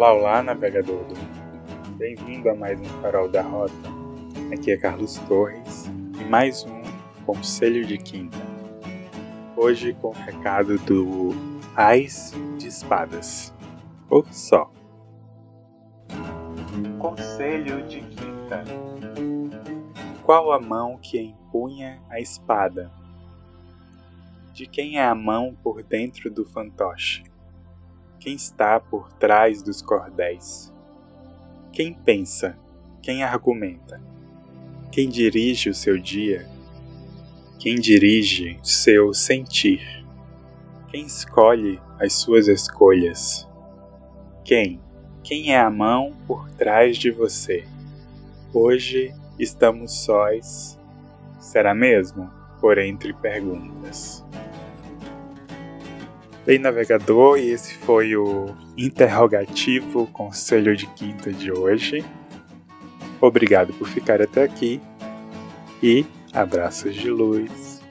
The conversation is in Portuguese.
Olá, olá, navegador do mundo. Bem-vindo a mais um Farol da Rota. Aqui é Carlos Torres e mais um Conselho de Quinta. Hoje com o recado do Ais de Espadas. Ouve só. Conselho de Quinta. Qual a mão que empunha a espada? De quem é a mão por dentro do fantoche? Quem está por trás dos cordéis? Quem pensa? Quem argumenta? Quem dirige o seu dia? Quem dirige seu sentir? Quem escolhe as suas escolhas? Quem? Quem é a mão por trás de você? Hoje estamos sós. Será mesmo? Por entre perguntas. Bem, navegador, e esse foi o interrogativo conselho de quinta de hoje. Obrigado por ficar até aqui e abraços de luz.